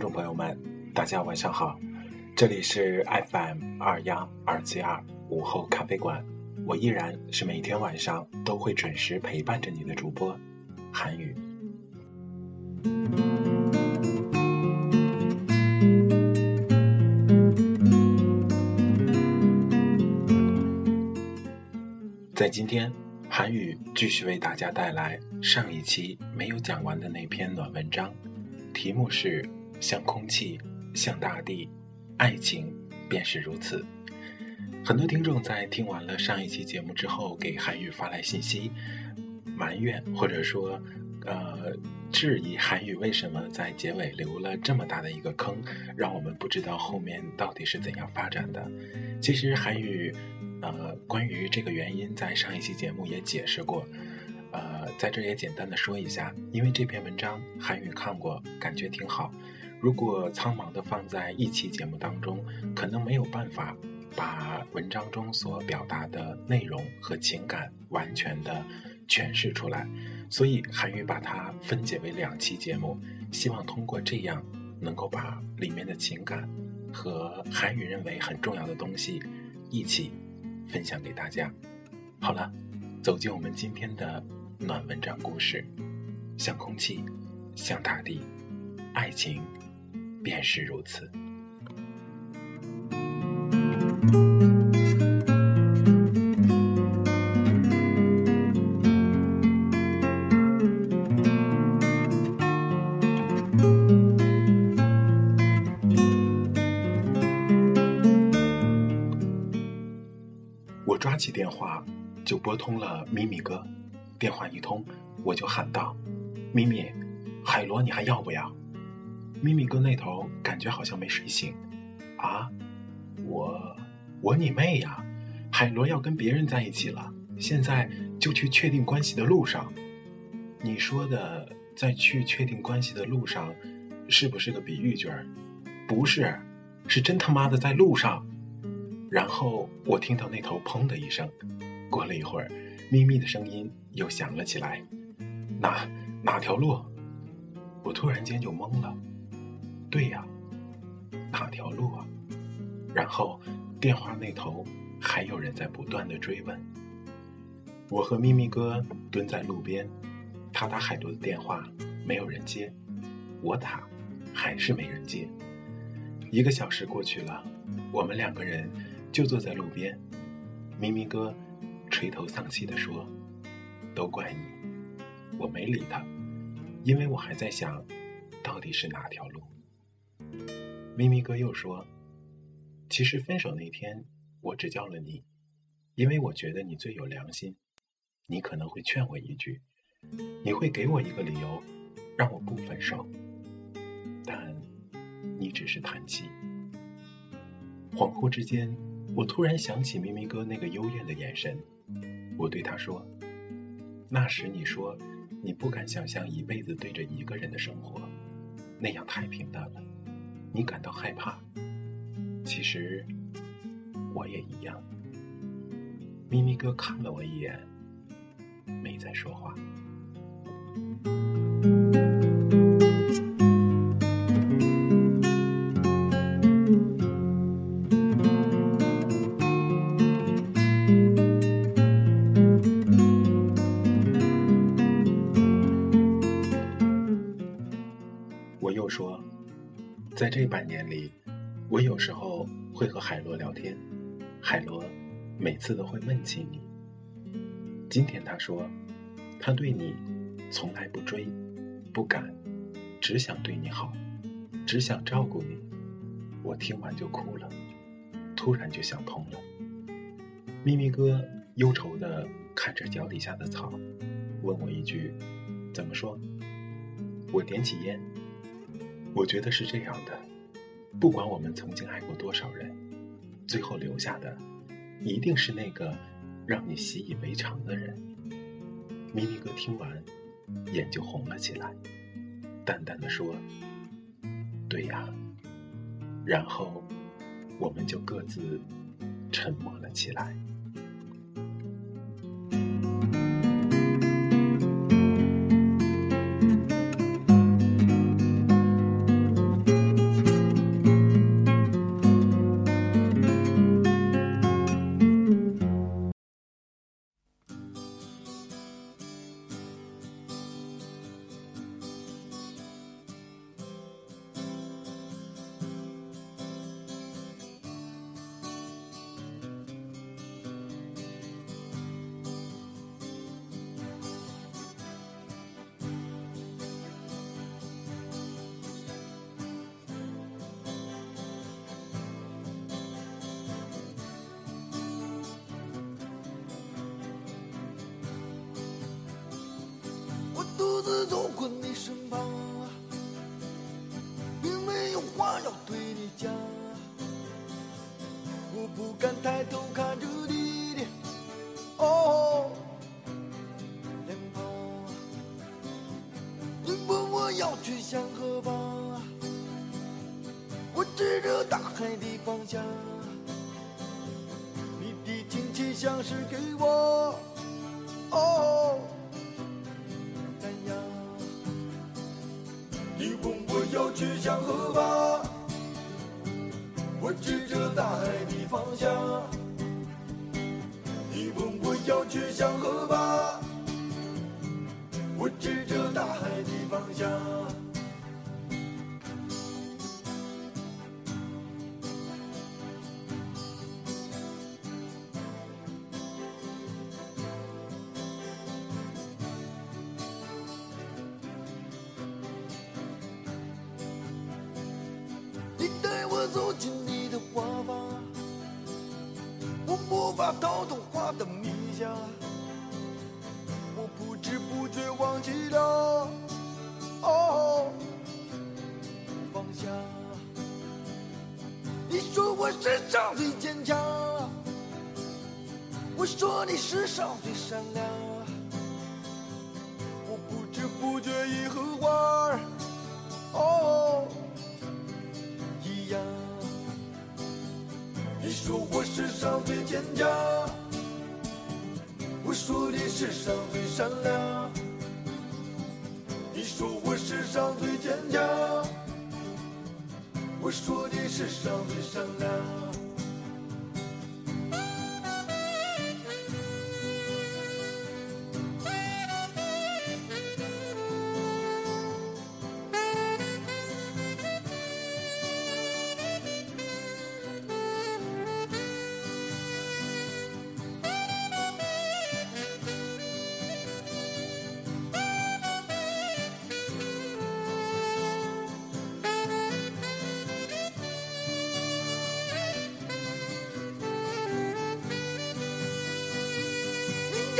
众朋友们，大家晚上好，这里是 FM 二幺二七二午后咖啡馆，我依然是每天晚上都会准时陪伴着你的主播韩语。在今天，韩语继续为大家带来上一期没有讲完的那篇暖文章。题目是像空气，像大地，爱情便是如此。很多听众在听完了上一期节目之后，给韩语发来信息，埋怨或者说，呃，质疑韩语为什么在结尾留了这么大的一个坑，让我们不知道后面到底是怎样发展的。其实韩语，呃，关于这个原因，在上一期节目也解释过。呃，在这也简单的说一下，因为这篇文章韩语看过，感觉挺好。如果苍茫的放在一期节目当中，可能没有办法把文章中所表达的内容和情感完全的诠释出来，所以韩语把它分解为两期节目，希望通过这样能够把里面的情感和韩语认为很重要的东西一起分享给大家。好了，走进我们今天的。暖文章故事，像空气，像大地，爱情便是如此。我抓起电话，就拨通了咪咪哥。电话一通，我就喊道：“咪咪，海螺你还要不要？”咪咪哥那头感觉好像没睡醒。啊，我我你妹呀！海螺要跟别人在一起了，现在就去确定关系的路上。你说的在去确定关系的路上，是不是个比喻句儿？不是，是真他妈的在路上。然后我听到那头砰的一声，过了一会儿。咪咪的声音又响了起来，哪哪条路？我突然间就懵了。对呀，哪条路啊？然后电话那头还有人在不断的追问。我和咪咪哥蹲在路边，他打海螺的电话，没有人接；我打，还是没人接。一个小时过去了，我们两个人就坐在路边，咪咪哥。垂头丧气地说：“都怪你，我没理他，因为我还在想，到底是哪条路。”咪咪哥又说：“其实分手那天，我只叫了你，因为我觉得你最有良心，你可能会劝我一句，你会给我一个理由，让我不分手。但你只是叹气。”恍惚之间，我突然想起咪咪哥那个幽怨的眼神。我对他说：“那时你说你不敢想象一辈子对着一个人的生活，那样太平淡了，你感到害怕。其实我也一样。咪咪哥看了我一眼，没再说话。半年里，我有时候会和海螺聊天，海螺每次都会问起你。今天他说，他对你从来不追，不敢，只想对你好，只想照顾你。我听完就哭了，突然就想通了。咪咪哥忧愁地看着脚底下的草，问我一句：“怎么说？”我点起烟。我觉得是这样的，不管我们曾经爱过多少人，最后留下的一定是那个让你习以为常的人。咪咪哥听完，眼就红了起来，淡淡的说：“对呀。”然后，我们就各自沉默了起来。独自走过你身旁，并没有话要对你讲。我不敢抬头看着你的哦脸庞。你问我要去向何方，我指着大海的方向。你的亲切像是给我哦。去向何方，我指着大海的方向。偷偷画的迷家，我不知不觉忘记了哦放下。你说我世上最坚强，我说你世上最善良，你世上最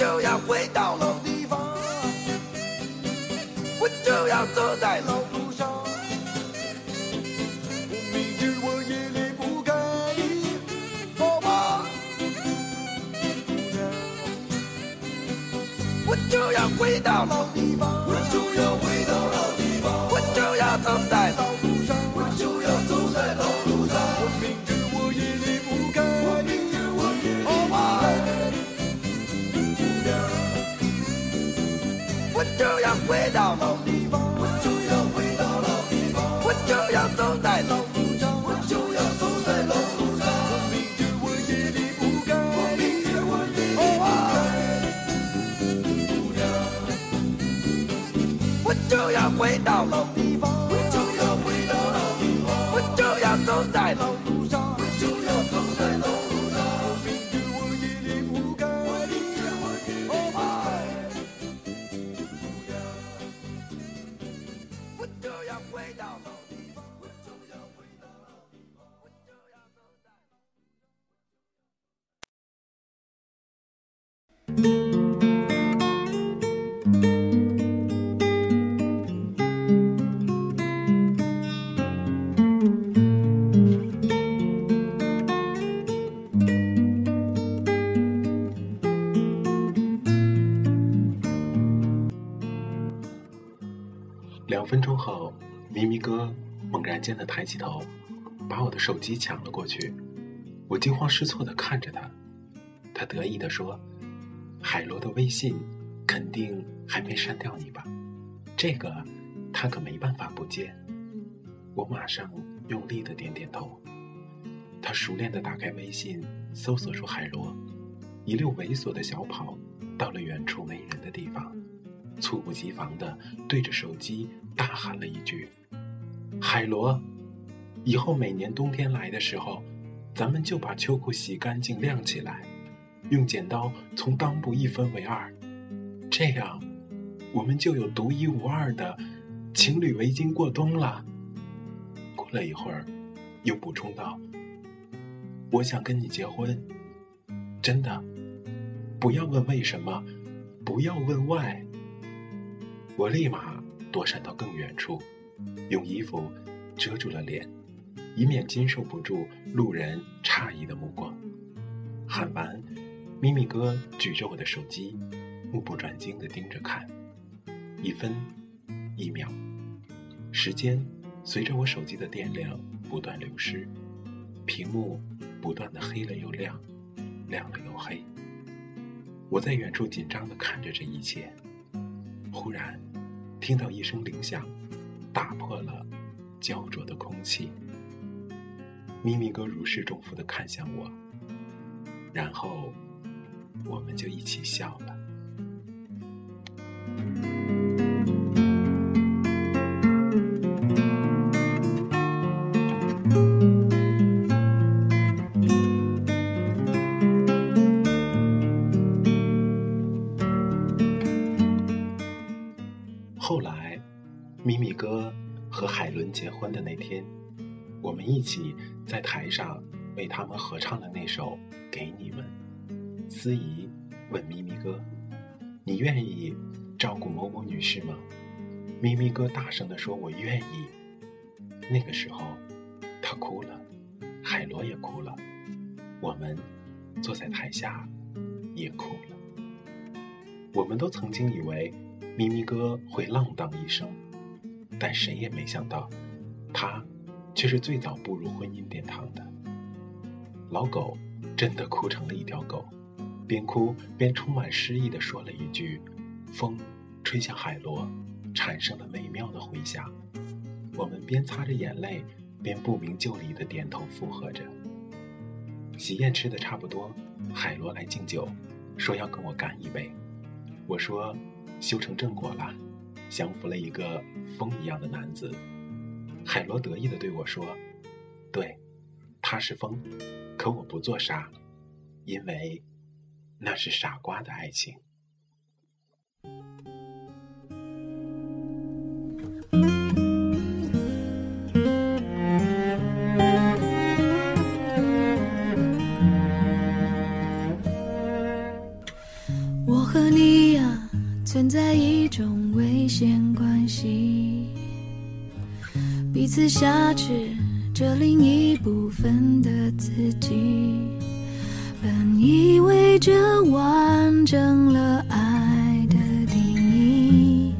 就要回到老地方，我就要走在老路上。我明知我也离不开你，好吗？姑娘，我就要回到老地方，我就要回到老地方，我就要走在老路上，我就要走在老回到老地方，我就要回到老地方，我就要走在老路上，我就要走在老路上。我明天我也离不开我明天我也离不开？姑娘。我就要回到老分钟后，咪咪哥猛然间的抬起头，把我的手机抢了过去。我惊慌失措的看着他，他得意的说：“海螺的微信肯定还没删掉你吧？这个他可没办法不接。”我马上用力的点点头。他熟练的打开微信，搜索出海螺，一溜猥琐的小跑到了远处没人的地方。猝不及防地对着手机大喊了一句：“海螺，以后每年冬天来的时候，咱们就把秋裤洗干净晾起来，用剪刀从裆部一分为二，这样我们就有独一无二的情侣围巾过冬了。”过了一会儿，又补充道：“我想跟你结婚，真的，不要问为什么，不要问 why。”我立马躲闪到更远处，用衣服遮住了脸，以免经受不住路人诧异的目光。喊完，咪咪哥举着我的手机，目不转睛地盯着看，一分一秒，时间随着我手机的电量不断流失，屏幕不断的黑了又亮，亮了又黑。我在远处紧张地看着这一切，忽然。听到一声铃响，打破了焦灼的空气。咪咪哥如释重负的看向我，然后我们就一起笑了。他们合唱的那首《给你们》。司仪问咪咪哥：“你愿意照顾某某女士吗？”咪咪哥大声地说：“我愿意。”那个时候，他哭了，海螺也哭了，我们坐在台下也哭了。我们都曾经以为。咪咪哥会浪荡一生，但谁也没想到，他却是最早步入婚姻殿堂的。老狗真的哭成了一条狗，边哭边充满诗意地说了一句：“风吹向海螺，产生了美妙的回响。”我们边擦着眼泪，边不明就里的点头附和着。喜宴吃的差不多，海螺来敬酒，说要跟我干一杯。我说。修成正果了，降服了一个风一样的男子。海螺得意地对我说：“对，他是风可我不做沙因为那是傻瓜的爱情。我和你呀存在一种危险关系彼此挟持着另一部分的自己。本以为这完整了爱的定义，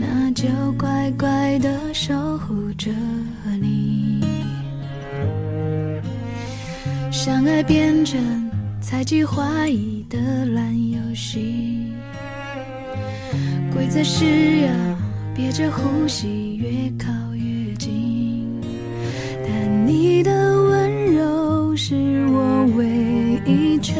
那就乖乖的守护着你。相爱变成猜忌怀疑的烂游戏，规则是要憋着呼吸，已沉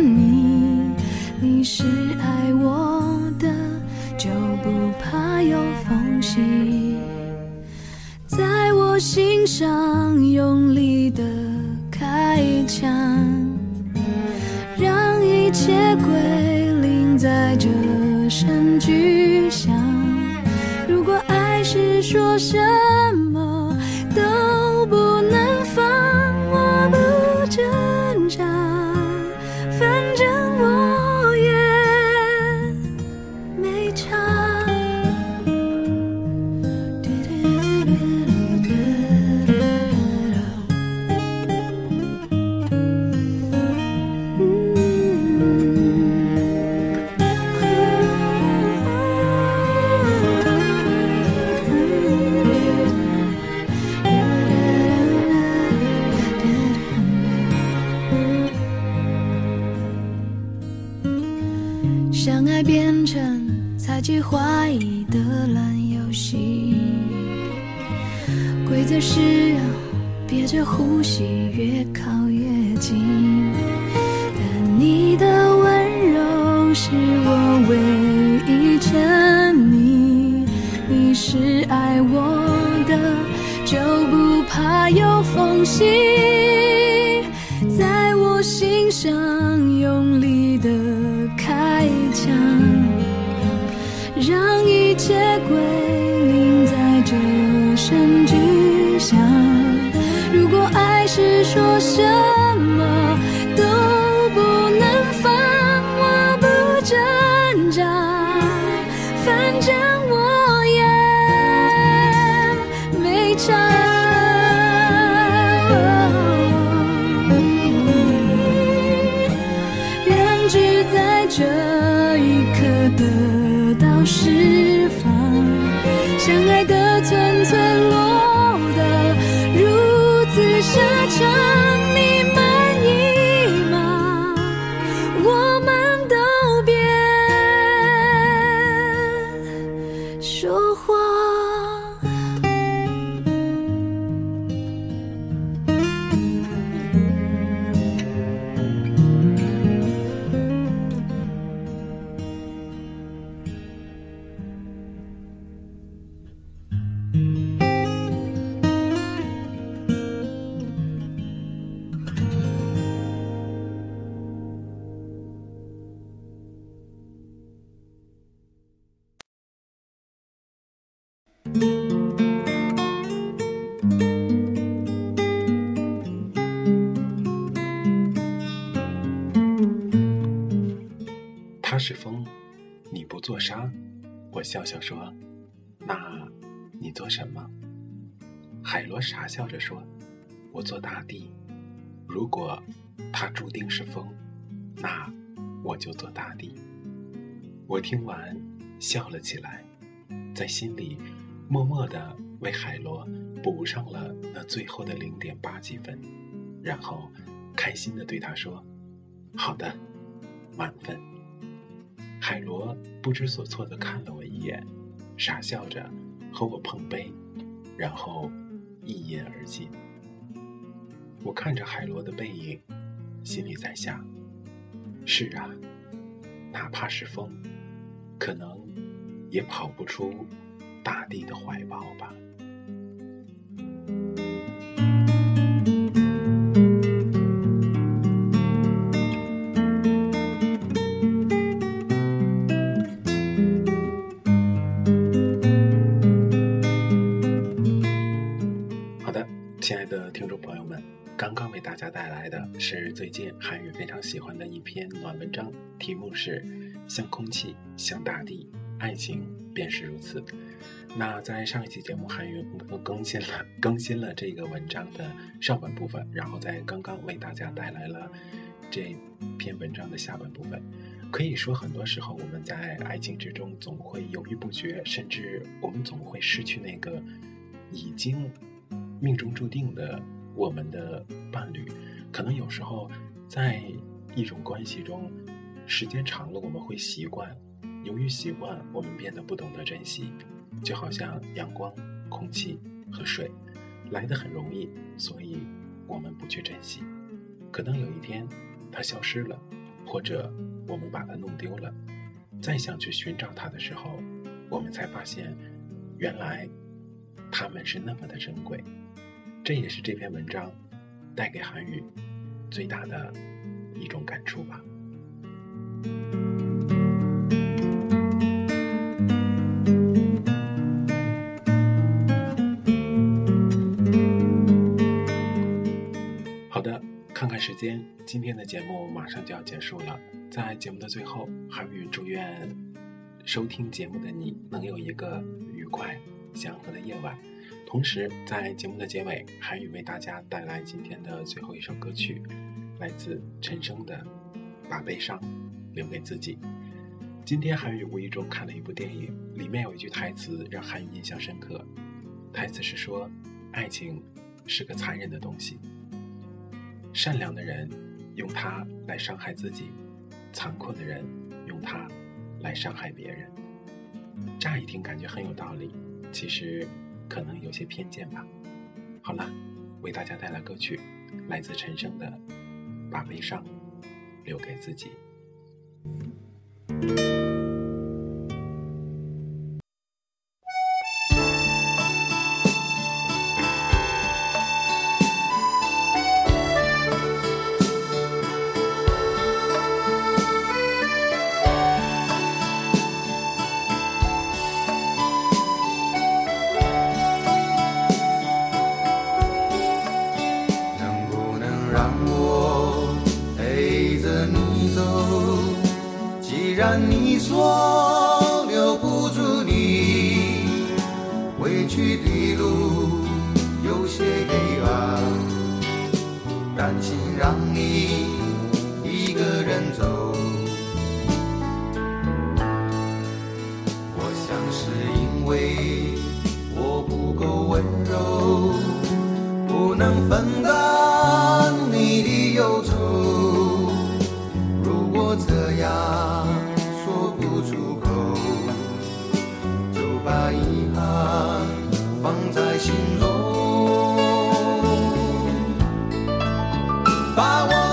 溺，你是爱我的，就不怕有缝隙，在我心上用力的让一切归零在这声巨响。如果爱是说声笑笑说：“那你做什么？”海螺傻笑着说：“我做大地。如果它注定是风，那我就做大地。”我听完笑了起来，在心里默默地为海螺补上了那最后的零点八几分，然后开心地对他说：“好的，满分。”海螺不知所措地看了我一眼，傻笑着和我碰杯，然后一饮而尽。我看着海螺的背影，心里在想：是啊，哪怕是风，可能也跑不出大地的怀抱吧。亲爱的听众朋友们，刚刚为大家带来的是最近韩语非常喜欢的一篇暖文章，题目是《像空气，像大地，爱情便是如此。那在上一期节目，韩语更更新了更新了这个文章的上半部分，然后在刚刚为大家带来了这篇文章的下半部分。可以说，很多时候我们在爱情之中总会犹豫不决，甚至我们总会失去那个已经命中注定的我们的伴侣。可能有时候在一种关系中，时间长了，我们会习惯。由于习惯，我们变得不懂得珍惜，就好像阳光、空气和水来得很容易，所以我们不去珍惜。可能有一天它消失了，或者我们把它弄丢了，再想去寻找它的时候，我们才发现，原来它们是那么的珍贵。这也是这篇文章带给韩语最大的一种感触吧。好的，看看时间，今天的节目马上就要结束了。在节目的最后，韩宇祝愿收听节目的你能有一个愉快、祥和的夜晚。同时，在节目的结尾，韩宇为大家带来今天的最后一首歌曲，来自陈升的《把悲伤留给自己》。今天，韩宇无意中看了一部电影，里面有一句台词让韩宇印象深刻。台词是说：“爱情是个残忍的东西。”善良的人用它来伤害自己，残酷的人用它来伤害别人。乍一听感觉很有道理，其实可能有些偏见吧。好了，为大家带来歌曲，来自陈升的《把悲伤留给自己》。把我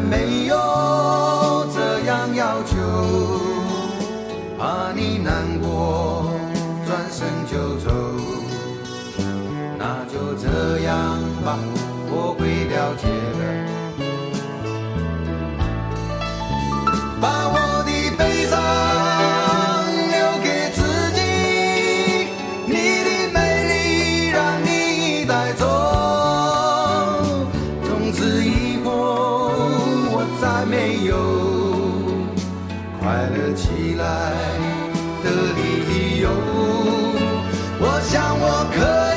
没有快乐起来的理由。我想我可。以。